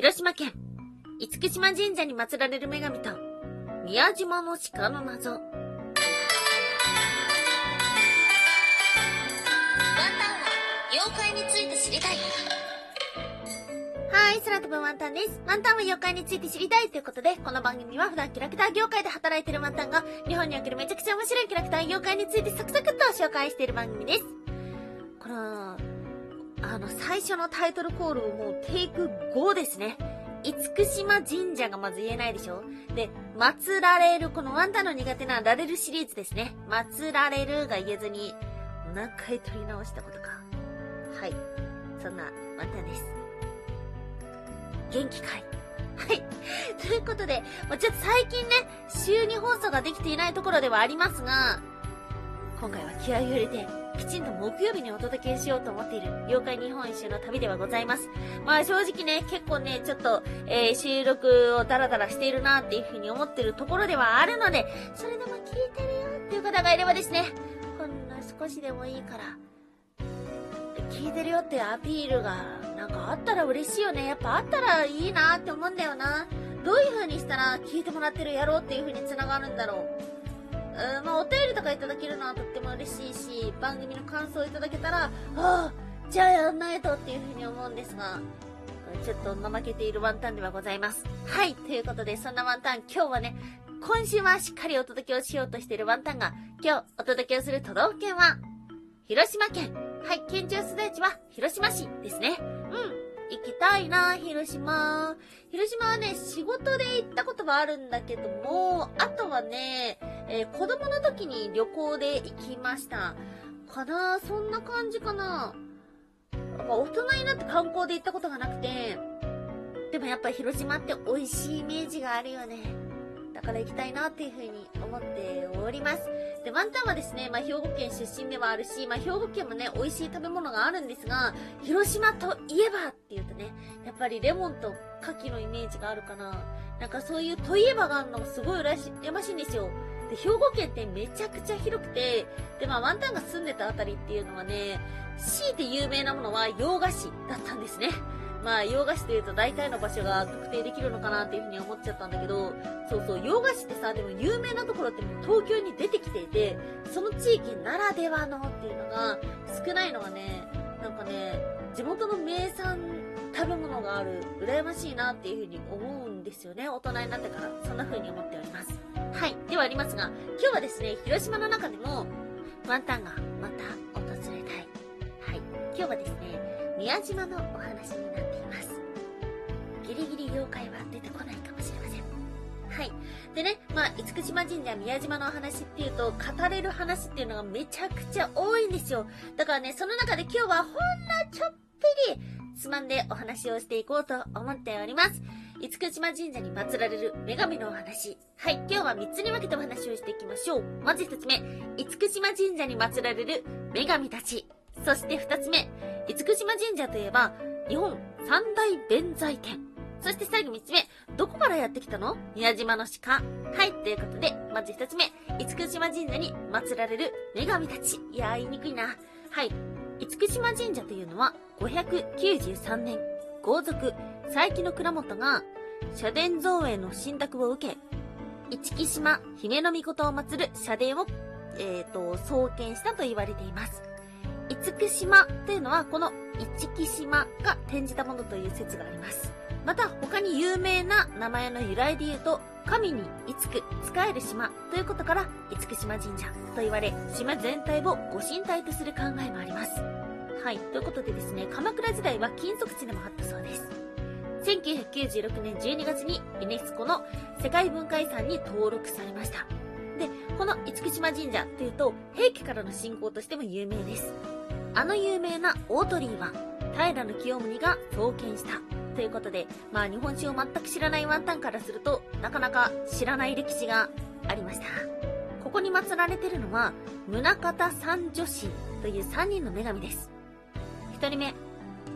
広島県、厳島神社に祀られる女神と、宮島の鹿の謎。ワンタンは、妖怪について知りたい。はい、空飛ぶワンタンです。ワンタンは妖怪について知りたいということで、この番組は普段キャラクター業界で働いているワンタンが、日本におけるめちゃくちゃ面白いキャラクター妖怪についてサクサクっと紹介している番組です。この、あの、最初のタイトルコールをもうテイク5ですね。厳島神社がまず言えないでしょで、祀られる、このワンタンの苦手なられるシリーズですね。祀られるが言えずに、何回取り直したことか。はい。そんなワンタンです。元気かいはい。ということで、ちょっと最近ね、週2放送ができていないところではありますが、今回は気合を入れて、きちんと木曜日にお届けしようと思っている妖怪日本一周の旅ではございます。まあ正直ね、結構ね、ちょっと、えー、収録をダラダラしているなっていうふうに思ってるところではあるので、それでも聞いてるよっていう方がいればですね、ほんの少しでもいいから、聞いてるよってアピールがなんかあったら嬉しいよね。やっぱあったらいいなって思うんだよな。どういう風にしたら聞いてもらってるやろうっていう風に繋がるんだろう。うん、まあ、お便りとかいただけるのはとっても嬉しいし、番組の感想をいただけたら、ああ、じゃあやんないとっていうふうに思うんですが、ちょっと怠けているワンタンではございます。はい、ということで、そんなワンタン、今日はね、今週はしっかりお届けをしようとしているワンタンが、今日お届けをする都道府県は、広島県。はい、県庁所在地は広島市ですね。うん。行きたいな、広島。広島はね、仕事で行ったことはあるんだけども、あとはね、えー、子供の時に旅行で行きました。かなそんな感じかなやっぱ大人になって観光で行ったことがなくて、でもやっぱ広島って美味しいイメージがあるよね。だから行きたいなっていうふうに思っております。で、ワンタンはですね、まあ、兵庫県出身ではあるし、まあ、兵庫県もね、美味しい食べ物があるんですが、広島といえばって言うとね、やっぱりレモンと牡蠣のイメージがあるかな。なんかそういうといえばがあるのがすごい羨ましいんですよ。で、兵庫県ってめちゃくちゃ広くて、で、まあ、ワンタンが住んでたあたりっていうのはね、強いて有名なものは洋菓子だったんですね。まあ、洋菓子というと大体の場所が特定できるのかなっていうふうに思っちゃったんだけど、そうそう、洋菓子ってさ、でも有名なところってもう東京に出てきていて、その地域ならではのっていうのが少ないのがね、なんかね、地元の名産食べ物がある、羨ましいなっていうふうに思うんですよね。大人になってから。そんな風に思っております。はい。ではありますが、今日はですね、広島の中でも、ワンタンがまた訪れたい。はい。今日はですね、宮島のお話になっています。ギリギリ妖怪は出てこないかもしれません。はい。でね、まあ、厳島神社宮島のお話っていうと、語れる話っていうのがめちゃくちゃ多いんですよ。だからね、その中で今日はほんのちょっぴり、つまんでお話をしていこうと思っております。厳島神社に祀られる女神のお話。はい、今日は3つに分けてお話をしていきましょう。まず1つ目、厳島神社に祀られる女神たち。そして2つ目、厳島神社といえば、日本三大弁財天。そして最後3つ目、どこからやってきたの？宮島の鹿。はい、ということで、まず1つ目、厳島神社に祀られる女神たち。いやー、言いにくいな。はい、厳島神社というのは、593年、皇族、佐伯の倉本が、社殿造営の信託を受け、市木島姫の御事を祀る社殿を、えっ、ー、と、創建したと言われています。厳島というのは、この市木島が転じたものという説があります。また、他に有名な名前の由来で言うと、神にいつく、使える島ということから、厳島神社と言われ、島全体をご神体とする考えもあります。はい。ということでですね、鎌倉時代は金属地でもあったそうです。1996年12月にユネスコの世界文化遺産に登録されました。で、この厳島神社というと、平家からの信仰としても有名です。あの有名な大鳥居は、平清盛が創建したということで、まあ日本史を全く知らないワンタンからすると、なかなか知らない歴史がありました。ここに祀られてるのは、宗像三女神という3人の女神です。1人目、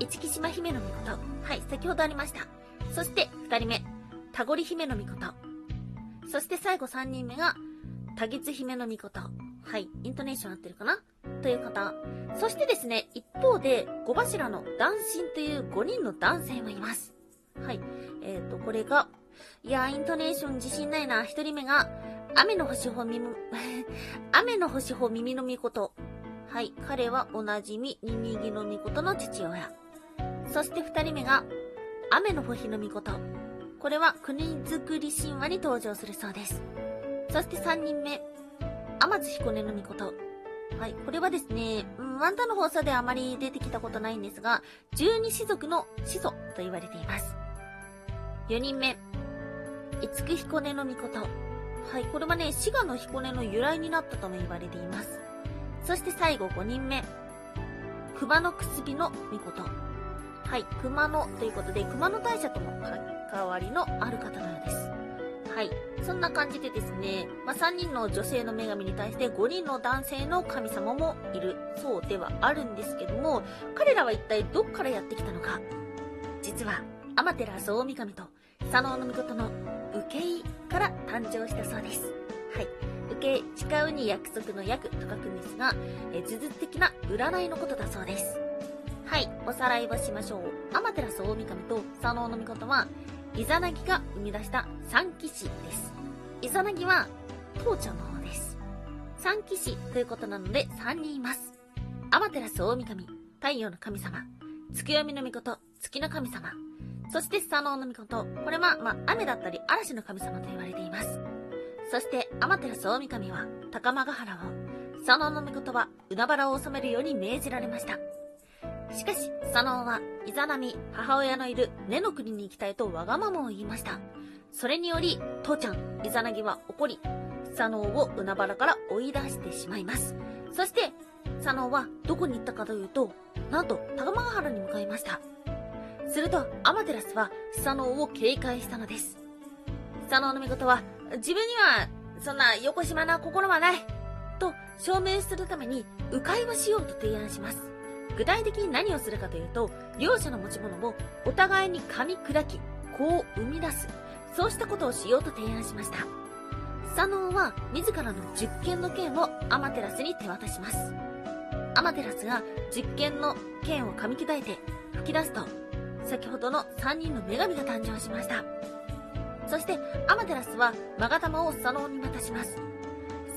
市木島姫の御事。はい、先ほどありました。そして2人目、田堀姫の御事。そして最後3人目が、多月姫の御事。はい、イントネーション合ってるかな？という方。そしてですね、一方で、小柱の男神という5人の男性もいます。はい。えっ、ー、と、これが、いや、イントネーション自信ないな。一人目が、雨の星ほ耳、雨の星ほ耳のみこと。はい。彼はおなじみ、ニニギのみことの父親。そして二人目が、雨の星のみこと。これは国づくり神話に登場するそうです。そして三人目、天津彦根のみこと。はい。これはですね、うんワンタの放送ではあまり出てきたことないんですが、十二種族の始祖と言われています。4人目、五木彦根のみこと。はい。これはね、滋賀の彦根の由来になったとも言われています。そして最後5人目、熊のくすびのみこと。はい。熊野ということで、熊野大社との関わりのある方のようです。はい。そんな感じでですね、まあ、3人の女性の女神に対して5人の男性の神様もいるそうではあるんですけども、彼らは一体どっからやってきたのか。実は、アマテラス大神と佐野の御事の受け入から誕生したそうです。はい。受け、誓うに約束の約と書くんですが、え呪術的な占いのことだそうです。はい、おさらいをしましょう。アマテラス大神と佐野の御は、イザナギが生み出した三騎士です。イザナギは、父ちゃんの方です。三騎士ということなので3人います。アマテラス大神、太陽の神様、月読みの御事、月の神様、そして佐野の御事、これは、まあ、雨だったり嵐の神様と言われています。そして、アマテラス大神は、高間ヶ原を、佐野の御事は、海原を治めるように命じられました。しかし、佐野は、イザナミ、母親のいる根の国に行きたいとわがままを言いました。それにより、父ちゃん、イザナギは怒り、佐野を海原から追い出してしまいます。そして、佐野はどこに行ったかというと、なんと、高間原に向かいました。すると、アマテラスは、佐野を警戒したのです。佐野の見事は、自分には、そんな横島な心はない、と証明するために、迂回をしようと提案します。具体的に何をするかというと、両者の持ち物をお互いに噛み砕き、こう生み出す。そうしたことをしようと提案しました。佐野は自らの実験の剣をアマテラスに手渡します。アマテラスが実験の剣を噛み砕いて吹き出すと、先ほどの3人の女神が誕生しました。そして、アマテラスは、マガタマを佐野に渡します。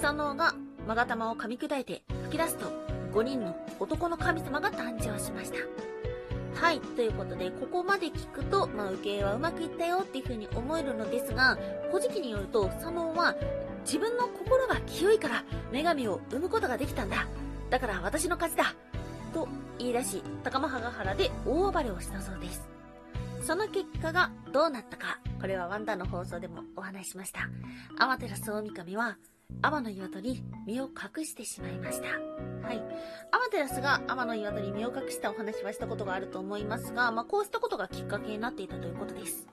佐野が、マガタマを噛み砕いて吹き出すと、5人の男の神様が誕生しました。はい。ということで、ここまで聞くと、まあ、受け入れはうまくいったよっていう風に思えるのですが、古事記によると、佐野は、自分の心が清いから、女神を生むことができたんだ。だから私の勝ちだ。と言い出し、高間原原で大暴れをしたそうです。その結果がどうなったか、これはワンダの放送でもお話ししました。アマテラス大神は、天の岩戸に身を隠してしまいました。はい。アマテラスが天の岩戸に身を隠したお話はしたことがあると思いますが、まあ、こうしたことがきっかけになっていたということです。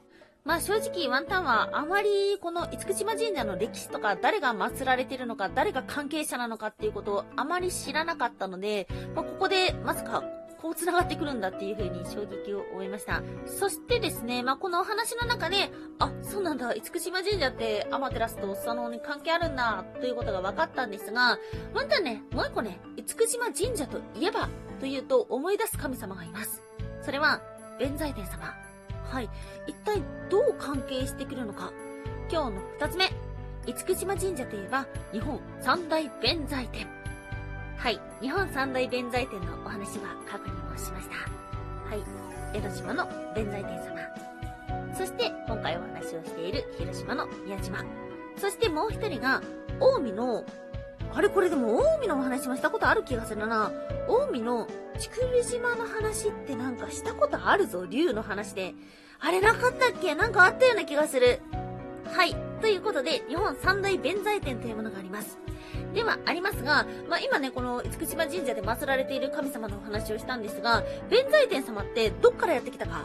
まあ正直ワンタンはあまりこの厳島神社の歴史とか誰が祀られてるのか誰が関係者なのかっていうことをあまり知らなかったので、まあ、ここでまさかこう繋がってくるんだっていう風に衝撃を覚えました。そしてですね、まあ、このお話の中で、あ、そうなんだ、厳島神社ってアマテラスと佐野に関係あるんだ、ということが分かったんですが、ワンタンね、もう一個ね、厳島神社といえば、というと思い出す神様がいます。それは、弁財天様。はい。一体どう関係してくるのか。今日の二つ目。厳島神社といえば、日本三大弁財天。はい。日本三大弁財天のお話は過去にもしました。はい。江ノ島の弁財天様。そして、今回お話をしている広島の宮島。そしてもう一人が、近江の、あれこれでも近江のお話もしたことある気がするな。近江の竹生島の話ってなんかしたことあるぞ、竜の話で。あれなかったっけ？なんかあったような気がする。はい。ということで、日本三大弁財天というものがあります。ではありますが、まあ、今ね、この厳島神社で祀られている神様のお話をしたんですが、弁財天様ってどっからやってきたか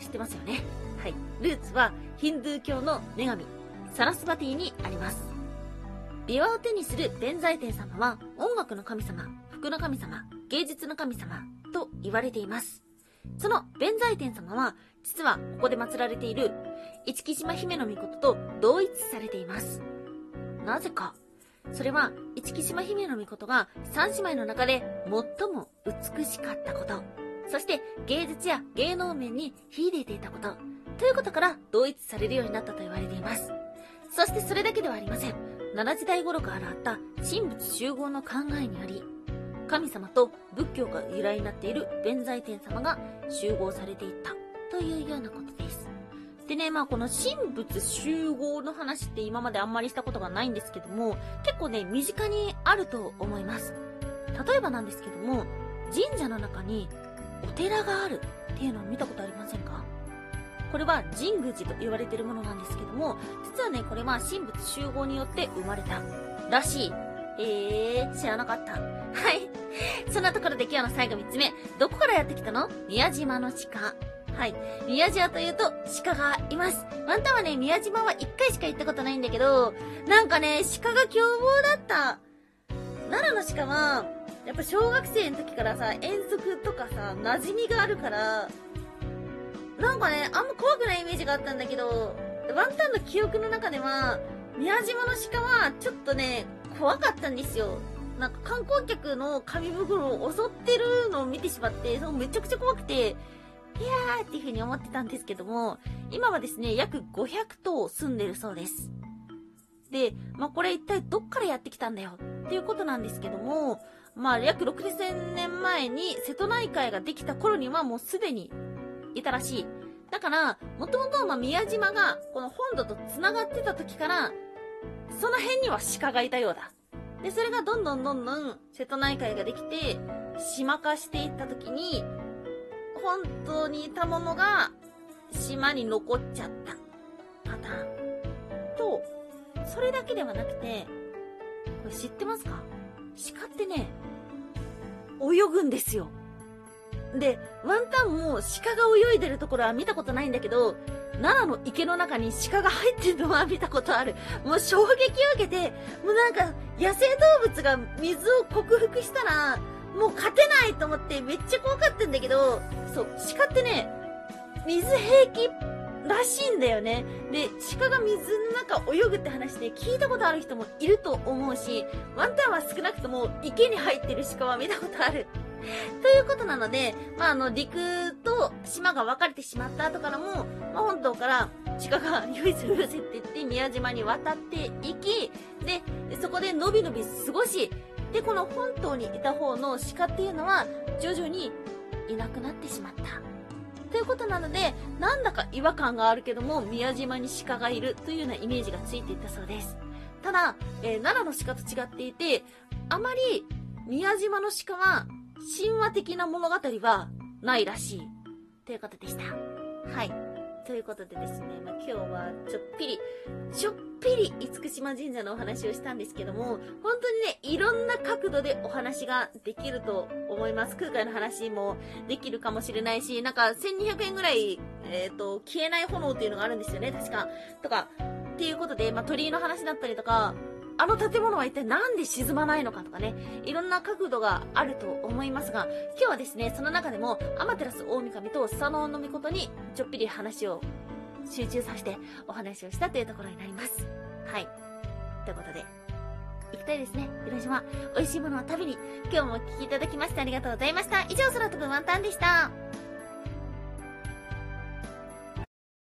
知ってますよね？はい。ルーツはヒンドゥー教の女神、サラスバティにあります。琵琶を手にする弁財天様は音楽の神様、服の神様、芸術の神様と言われています。その弁財天様は、実はここで祀られている市木島姫の御事と同一されています。なぜかそれは、市木島姫の御事が三姉妹の中で最も美しかったこと。そして芸術や芸能面に秀でていたこと、ということから同一されるようになったと言われています。そしてそれだけではありません。奈良時代頃からあった神仏集合の考えにより、神様と仏教が由来になっている弁財天様が集合されていったというようなことです。でね、まあこの神仏集合の話って今まであんまりしたことがないんですけども、結構ね、身近にあると思います。例えばなんですけども、神社の中にお寺があるっていうのを見たことありませんか？これは神宮寺と言われているものなんですけども、実はね、これは神仏集合によって生まれたらしい。えー、知らなかった。はい。そんなところで今日の最後3つ目。どこからやってきたの？宮島の鹿。はい。宮島というと鹿がいます。ワンタンはね、宮島は1回しか行ったことないんだけど、なんかね、鹿が凶暴だった。奈良の鹿は、やっぱ小学生の時からさ、遠足とかさ、馴染みがあるから、なんかね、あんま怖くないイメージがあったんだけど、ワンタンの記憶の中では、宮島の鹿はちょっとね、怖かったんですよ。なんか観光客の紙袋を襲ってるのを見てしまって、そうめちゃくちゃ怖くて、いやーっていう風に思ってたんですけども、今はですね、約500頭住んでるそうです。で、まあ、これ一体どっからやってきたんだよ？っていうことなんですけども、まあ、約6000年前に瀬戸内海ができた頃にはもうすでにいたらしい。だから、もともと、ま宮島がこの本土と繋がってた時から、その辺には鹿がいたようだ。で、それがどんどんどんどん瀬戸内海ができて、島化していった時に、本当にいたものが島に残っちゃったパターン。と、それだけではなくて、これ知ってますか？鹿ってね、泳ぐんですよ。で、ワンタンも鹿が泳いでるところは見たことないんだけど、奈良の池の中に鹿が入ってるのは見たことある。もう衝撃を受けて、もうなんか野生動物が水を克服したら、もう勝てないと思ってめっちゃ怖かったんだけど、そう、鹿ってね、水平気らしいんだよね。で、鹿が水の中泳ぐって話で聞いたことある人もいると思うし、ワンタンは少なくとも池に入ってる鹿は見たことある。ということなので、まあ、あの、陸と島が分かれてしまった後からも、まあ、本島から鹿が唯一うるせって言って宮島に渡っていき、で、そこでのびのび過ごし、で、この本島にいた方の鹿っていうのは、徐々にいなくなってしまった。ということなので、なんだか違和感があるけども、宮島に鹿がいるというようなイメージがついていたそうです。ただ、えー、奈良の鹿と違っていて、あまり宮島の鹿は神話的な物語はないらしい。ということでした。はい。ということでですね、まあ、今日はちょっぴり、ちょっぴり厳島神社のお話をしたんですけども、本当にね、いろんな角度でお話ができると思います。空海の話もできるかもしれないし、なんか1200円ぐらい、えっ、ー、と、消えない炎っていうのがあるんですよね、確か。とか、っていうことで、まあ、鳥居の話だったりとか、あの建物は一体なんで沈まないのかとかね、いろんな角度があると思いますが、今日はですね、その中でも、アマテラス大神とスサノオノミコトにちょっぴり話を集中させてお話をしたというところになります。はい。ということで、行きたいですね。広島。美味しいものを食べに、今日もお聴きいただきましてありがとうございました。以上、空飛ぶワンタンでした。